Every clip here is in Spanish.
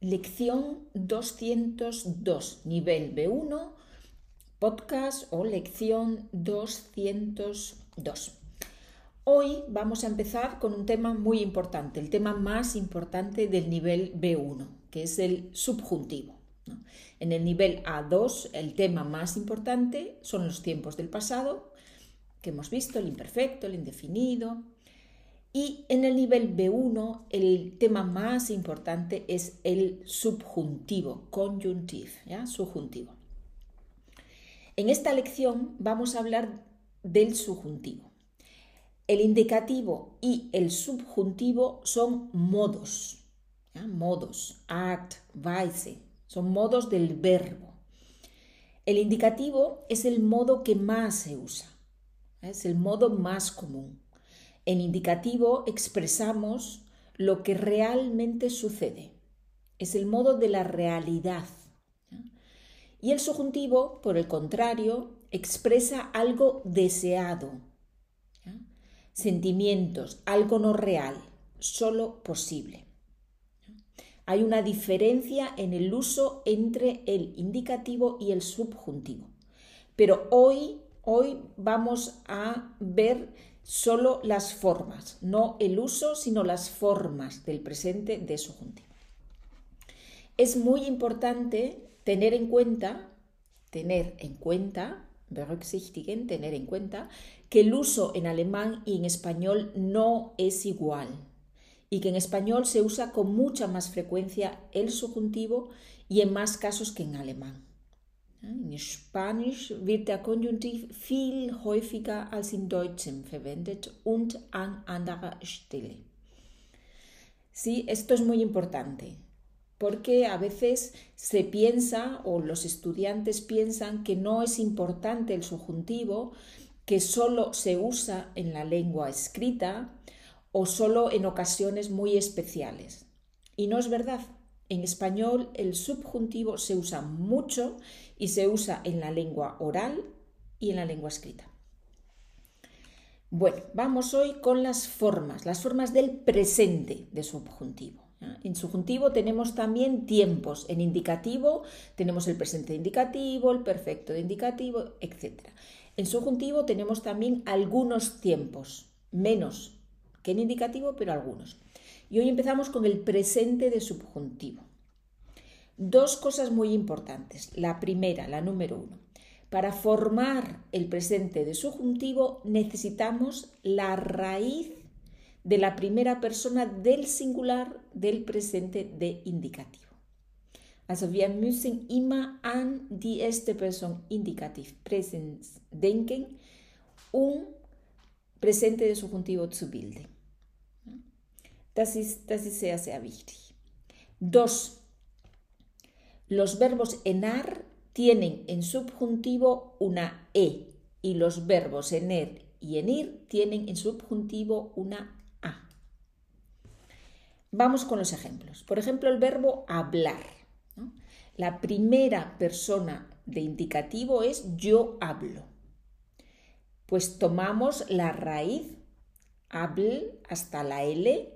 lección 202, nivel B1, podcast o lección 202. Hoy vamos a empezar con un tema muy importante, el tema más importante del nivel B1, que es el subjuntivo. En el nivel A2, el tema más importante son los tiempos del pasado, que hemos visto, el imperfecto, el indefinido. Y en el nivel B1, el tema más importante es el subjuntivo, conjunctive, ¿ya? subjuntivo. En esta lección vamos a hablar del subjuntivo. El indicativo y el subjuntivo son modos, modos, Art, Weise, son modos del verbo. El indicativo es el modo que más se usa, es el modo más común. En indicativo expresamos lo que realmente sucede, es el modo de la realidad. Y el subjuntivo, por el contrario, expresa algo deseado, sentimientos, algo no real, solo posible. Hay una diferencia en el uso entre el indicativo y el subjuntivo. Pero hoy, hoy vamos a ver solo las formas, no el uso, sino las formas del presente de subjuntivo. Es muy importante tener en cuenta, tener en cuenta berücksichtigen, tener en cuenta, que el uso en alemán y en español no es igual y que en español se usa con mucha más frecuencia el subjuntivo y en más casos que en alemán. En Spanisch wird der Konjunktiv viel häufiger als in Deutschem verwendet und an anderer Stelle. Sí, esto es muy importante porque a veces se piensa o los estudiantes piensan que no es importante el subjuntivo, que solo se usa en la lengua escrita o solo en ocasiones muy especiales. Y no es verdad. En español el subjuntivo se usa mucho y se usa en la lengua oral y en la lengua escrita. Bueno, vamos hoy con las formas, las formas del presente de subjuntivo. En subjuntivo tenemos también tiempos. En indicativo tenemos el presente indicativo, el perfecto de indicativo, etc. En subjuntivo tenemos también algunos tiempos, menos que en indicativo, pero algunos. Y hoy empezamos con el presente de subjuntivo. Dos cosas muy importantes. La primera, la número uno. Para formar el presente de subjuntivo necesitamos la raíz de la primera persona del singular del presente de indicativo. Also wir müssen immer an die erste Person Indikativ Präsens denken, um presente de subjuntivo zu bilden. Das ist, das ist sehr, sehr wichtig. Dos, los verbos enar tienen en subjuntivo una E y los verbos ener y enir tienen en subjuntivo una Vamos con los ejemplos. Por ejemplo, el verbo hablar. La primera persona de indicativo es yo hablo. Pues tomamos la raíz habl hasta la L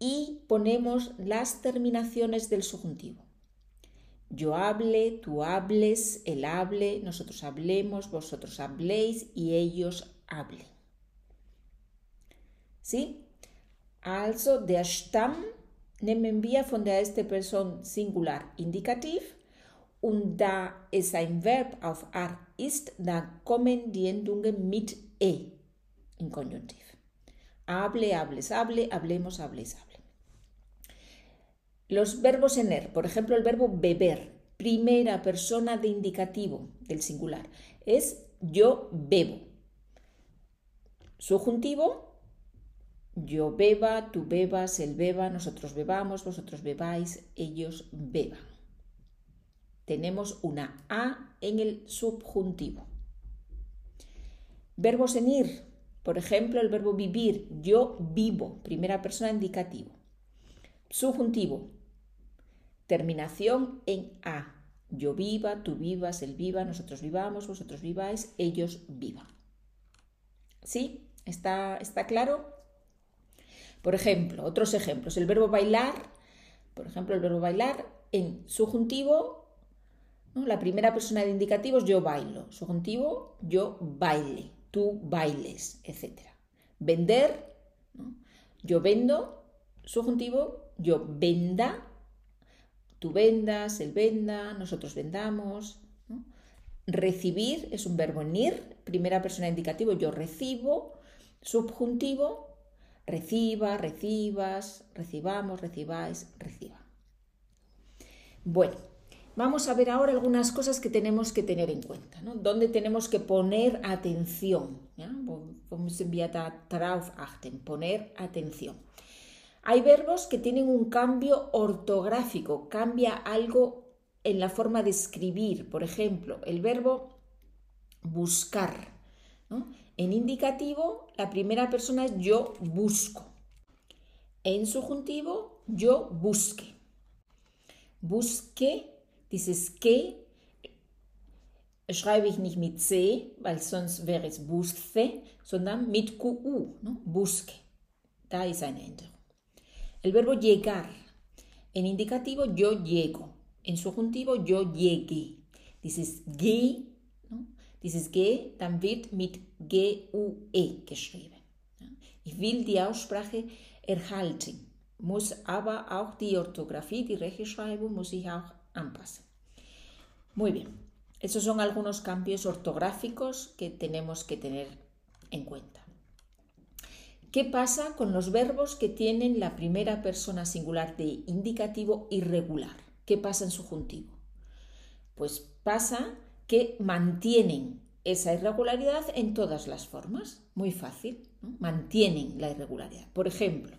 y ponemos las terminaciones del subjuntivo. Yo hable, tú hables, él hable, nosotros hablemos, vosotros habléis y ellos hablen. ¿Sí? Also der Stamm nehmen wir von der ersten Person Singular Indikativ und da es ein Verb auf ar ist, dann kommen die Endungen mit e im Konjunktiv. Hable, hables, hable, hablemos, hables, hable. Los verbos en er, por ejemplo, el verbo beber, primera persona de indicativo del singular, es yo bebo. Subjuntivo, yo beba, tú bebas, él beba, nosotros bebamos, vosotros bebáis, ellos beban. Tenemos una A en el subjuntivo. Verbos en ir. Por ejemplo, el verbo vivir. Yo vivo. Primera persona indicativo. Subjuntivo. Terminación en A. Yo viva, tú vivas, él viva, nosotros vivamos, vosotros viváis, ellos vivan. ¿Sí? ¿Está, está claro? Por ejemplo, otros ejemplos. El verbo bailar, Por ejemplo, el verbo bailar en subjuntivo, la primera persona de indicativo es yo bailo, subjuntivo yo baile, tú bailes, etc. Vender, yo vendo, subjuntivo yo venda, tú vendas, él venda, nosotros vendamos. Recibir es un verbo en ir, primera persona indicativo, yo recibo, subjuntivo, reciba, recibas, recibamos, recibáis, reciba. Bueno, vamos a ver ahora algunas cosas que tenemos que tener en cuenta, ¿no? Donde tenemos que poner atención. Vamos a enviar a poner atención. Hay verbos que tienen un cambio ortográfico, cambia algo en la forma de escribir. Por ejemplo, el verbo buscar. En indicativo, la primera persona es yo busco. En subjuntivo, yo busque. Busque, dices que, schreibe ich nicht mit C, weil sonst wäre es busque, sondern mit QU, busque. Da ist eine Änderung. El verbo llegar. En indicativo, yo llego. En subjuntivo, yo llegué. Dices geh, ¿no? Dieses G, dann wird mit G-U-E geschrieben. Ich will die Aussprache erhalten, muss aber auch die Orthographie, die Rechtschreibung, muss ich auch anpassen. Muy bien, esos son algunos cambios ortográficos que tenemos que tener en cuenta. ¿Qué pasa con los verbos que tienen la primera persona singular de indicativo irregular? ¿Qué pasa en subjuntivo? Pues pasa que mantienen esa irregularidad en todas las formas. Muy fácil, mantienen la irregularidad. Por ejemplo,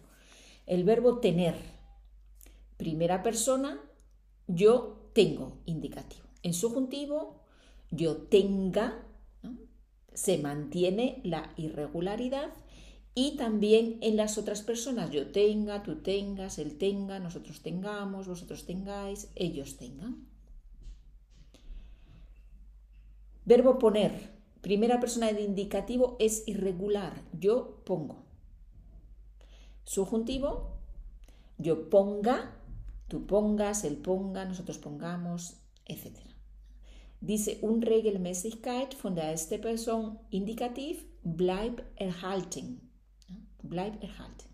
el verbo tener, primera persona, yo tengo indicativo. En subjuntivo, yo tenga, se mantiene la irregularidad y también en las otras personas, yo tenga, tú tengas, él tenga, nosotros tengamos, vosotros tengáis, ellos tengan. Verbo poner, primera persona de indicativo es irregular, yo pongo. Subjuntivo, yo ponga, tú pongas, él ponga, nosotros pongamos, etc. Dice Unregelmäßigkeit von der ersten Person indikativ bleib erhalten. Bleib erhalten.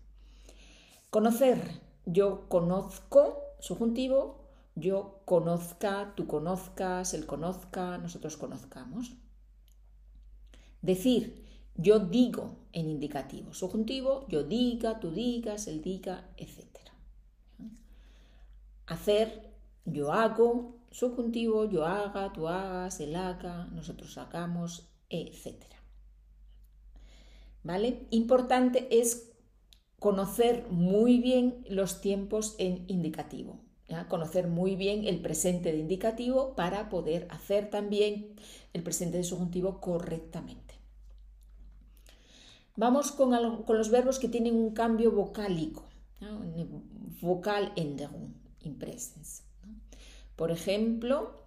Conocer. Yo conozco, subjuntivo. Yo conozca, tú conozcas, él conozca, nosotros conozcamos. Decir. Yo digo en indicativo. Subjuntivo. Yo diga, tú digas, él diga, etc. Hacer. Yo hago. Subjuntivo. Yo haga, tú hagas, él haga, nosotros hagamos, etc. Importante es conocer muy bien los tiempos en indicativo, conocer muy bien el presente de indicativo para poder hacer también el presente de subjuntivo correctamente. Vamos con, los verbos que tienen un cambio vocálico, vocal Änderung in presence. Por ejemplo,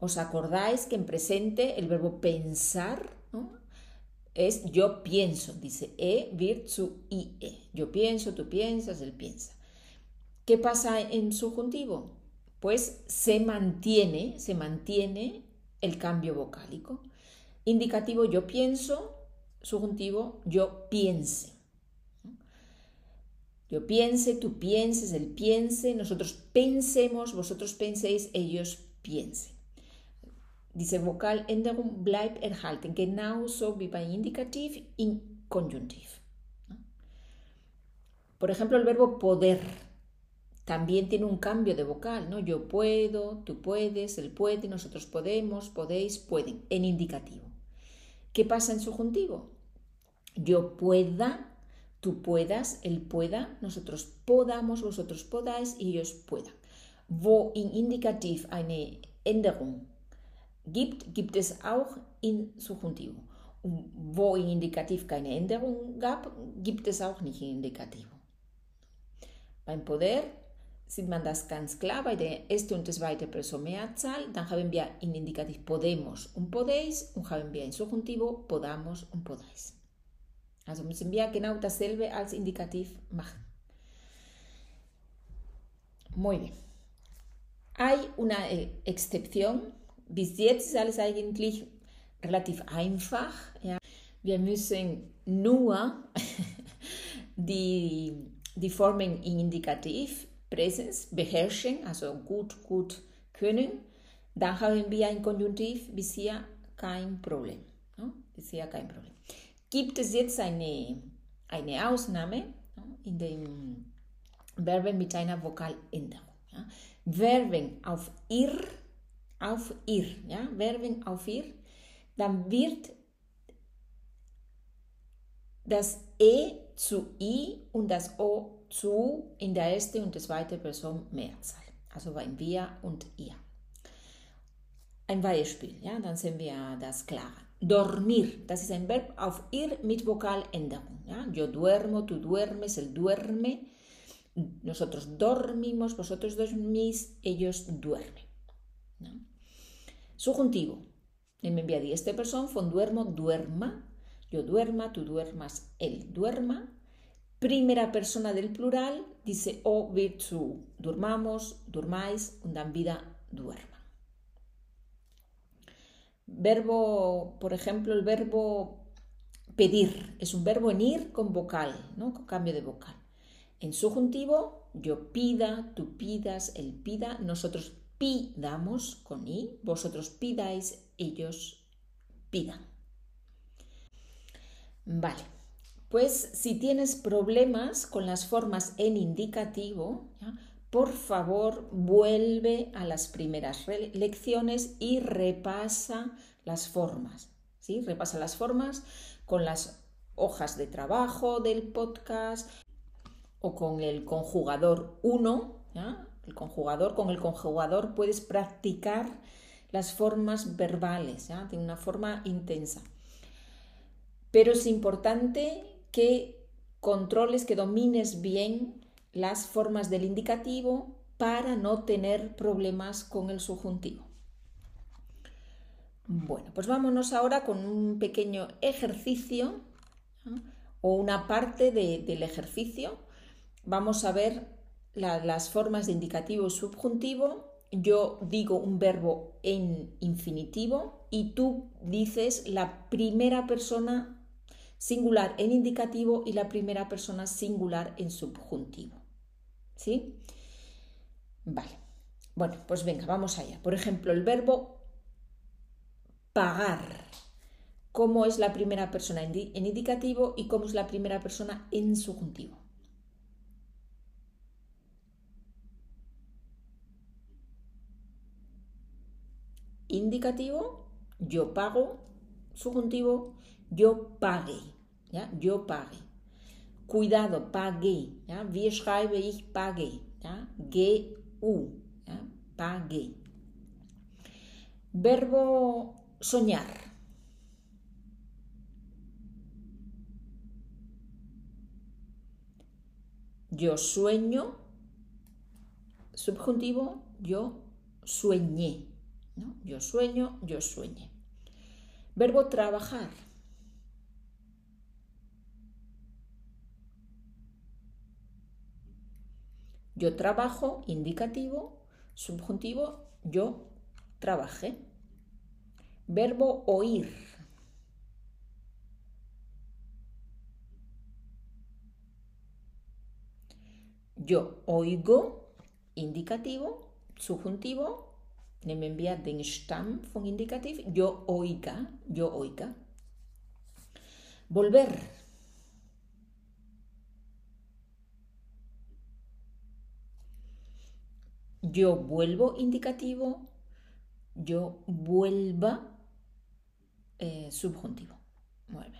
¿os acordáis que en presente el verbo pensar es yo pienso, dice E wird zu IE. Yo pienso, tú piensas, él piensa. ¿Qué pasa en subjuntivo? Pues se mantiene, se mantiene el cambio vocálico. Indicativo yo pienso, subjuntivo yo piense. Yo piense, tú pienses, él piense, nosotros pensemos, vosotros penséis, ellos piensen. Diese Vokaländerung bleibt erhalten, genauso wie bei Indikativ in Konjunktiv. Por ejemplo, el verbo poder también tiene un cambio de vocal, ¿no? Yo puedo, tú puedes, él puede, nosotros podemos, podéis, pueden, en indicativo. ¿Qué pasa en subjuntivo? Yo pueda, tú puedas, él pueda, nosotros podamos, vosotros podáis y ellos puedan. Wo in Indikativ eine Änderung gibt, gibt es auch in Subjuntivo. Wo in Indikativ keine Änderung gab, gibt es auch nicht in Indikativo. Beim Poder sieht man das ganz klar bei der ersten und zweiten Person Mehrzahl. Dann haben wir in Indikativ podemos und podéis und haben wir in Subjuntivo podamos und podáis. Also müssen wir genau dasselbe als Indikativ machen. Muy bien. Hay una eh, excepción. Bis jetzt ist alles eigentlich relativ einfach. Ja. Wir müssen nur die, die Formen in Indikativ, Präsens, beherrschen, also gut, gut können. Dann haben wir ein Konjunktiv bisher kein Problem. No? Bisher kein Problem. Gibt es jetzt eine, eine Ausnahme no? in den Verben mit einer Vokaländerung? Ja? Verben auf ir, auf ir, ja? Verben auf ir, dann wird das E zu I und das O zu in der ersten und der zweiten Person Mehrzahl. Also beim wir und ihr. Ein Beispiel, ja, dann sehen wir das klar. Dormir, das ist ein Verb auf ir mit Vokaländerung. Ja. Yo duermo, tú duermes, él duerme. Nosotros dormimos, vosotros dormís, ellos duermen. ¿no? Subjuntivo. En mi die este persona von duermo, duerma. Yo duerma, tú duermas, él duerma. Primera persona del plural dice o wir zu. Durmamos, durmáis, und dann vida duerma. Verbo, por ejemplo, el verbo pedir es un verbo en ir con vocal, ¿no? con cambio de vocal. En subjuntivo, yo pida, tú pidas, él pida, nosotros pidamos con i, vosotros pidáis, ellos pidan. Vale, pues si tienes problemas con las formas en indicativo, por favor vuelve a las primeras lecciones y repasa las formas. ¿sí? Repasa las formas con las hojas de trabajo del podcast o con el conjugador 1. El conjugador, con el conjugador puedes practicar las formas verbales de una forma intensa. Pero es importante que controles, que domines bien las formas del indicativo para no tener problemas con el subjuntivo. Bueno, pues vámonos ahora con un pequeño ejercicio o una parte del ejercicio. Vamos a ver las formas de indicativo subjuntivo. Yo digo un verbo en infinitivo y tú dices la primera persona singular en indicativo y la primera persona singular en subjuntivo. ¿Sí? Vale. Bueno, pues venga, vamos allá. Por ejemplo, el verbo pagar. ¿Cómo es la primera persona en indicativo y cómo es la primera persona en subjuntivo? Indicativo, yo pago. Subjuntivo, yo pague. ¿ya? Yo pague. Cuidado, pagué. ¿ya? Wir schreibe ich pague. ¿ya? G-U. ¿ya? Pagué. Verbo soñar. Yo sueño. Subjuntivo, yo sueñé. Yo sueño, yo sueñé. Verbo trabajar. Yo trabajo, indicativo, subjuntivo, yo trabajé. Verbo oír. Yo oigo, indicativo, subjuntivo, nehmen wir den Stamm von Indikativ, yo oiga, yo oiga. Volver. yo vuelvo indicativo, yo vuelva eh, subjuntivo. Bien.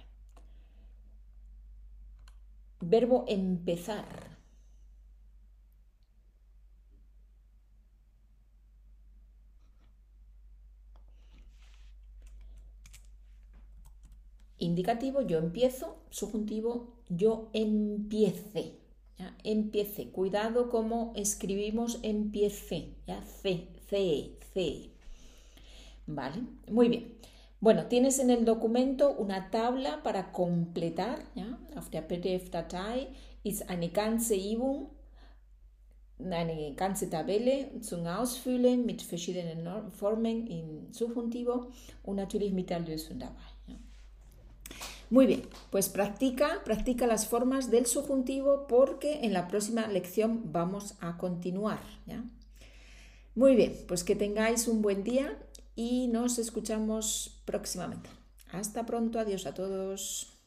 Verbo empezar. Indicativo, yo empiezo. Subjuntivo, yo empiece. Empiece. Cuidado como escribimos empiece. C, C, C. Vale, muy bien. Bueno, tienes en el documento una tabla para completar. ¿ya? Auf der PDF-Datei ist eine ganze Übung eine ganze Tabelle zum Ausfüllen mit verschiedenen Formen im Subjuntivo und natürlich mit der Lösung dabei. Muy bien, pues practica, practica las formas del subjuntivo porque en la próxima lección vamos a continuar. Muy bien, pues que tengáis un buen día y nos escuchamos próximamente. Hasta pronto, adiós a todos.